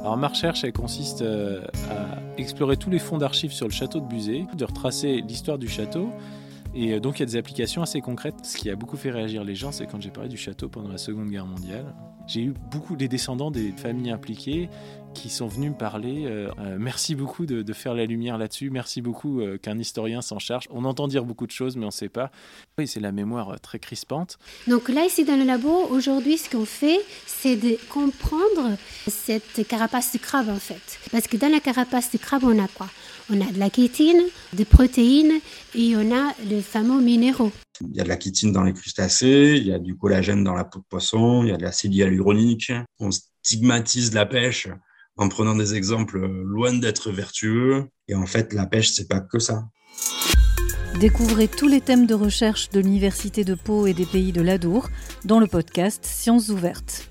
Alors ma recherche, elle consiste euh, à explorer tous les fonds d'archives sur le château de Buzet, de retracer l'histoire du château. Et euh, donc il y a des applications assez concrètes. Ce qui a beaucoup fait réagir les gens, c'est quand j'ai parlé du château pendant la Seconde Guerre mondiale. J'ai eu beaucoup des descendants des familles impliquées qui sont venus me parler. Euh, euh, merci beaucoup de, faire la lumière là-dessus. Merci beaucoup euh, qu'un historien s'en charge. On entend dire beaucoup de choses, mais on ne sait pas. Oui, c'est la mémoire très crispante. Donc là, ici dans le labo, aujourd'hui, ce qu'on fait, c'est de comprendre cette carapace de crabe en fait. Parce que dans la carapace de crabe, on a quoi? On a de la kétine, des protéines et on a les fameux minéraux. Il y a de la chitine dans les crustacés, il y a du collagène dans la peau de poisson, il y a de l'acide hyaluronique. On stigmatise la pêche en prenant des exemples loin d'être vertueux. Et en fait, la pêche, c'est pas que ça. Découvrez tous les thèmes de recherche de l'Université de Pau et des pays de l'Adour dans le podcast Sciences ouvertes.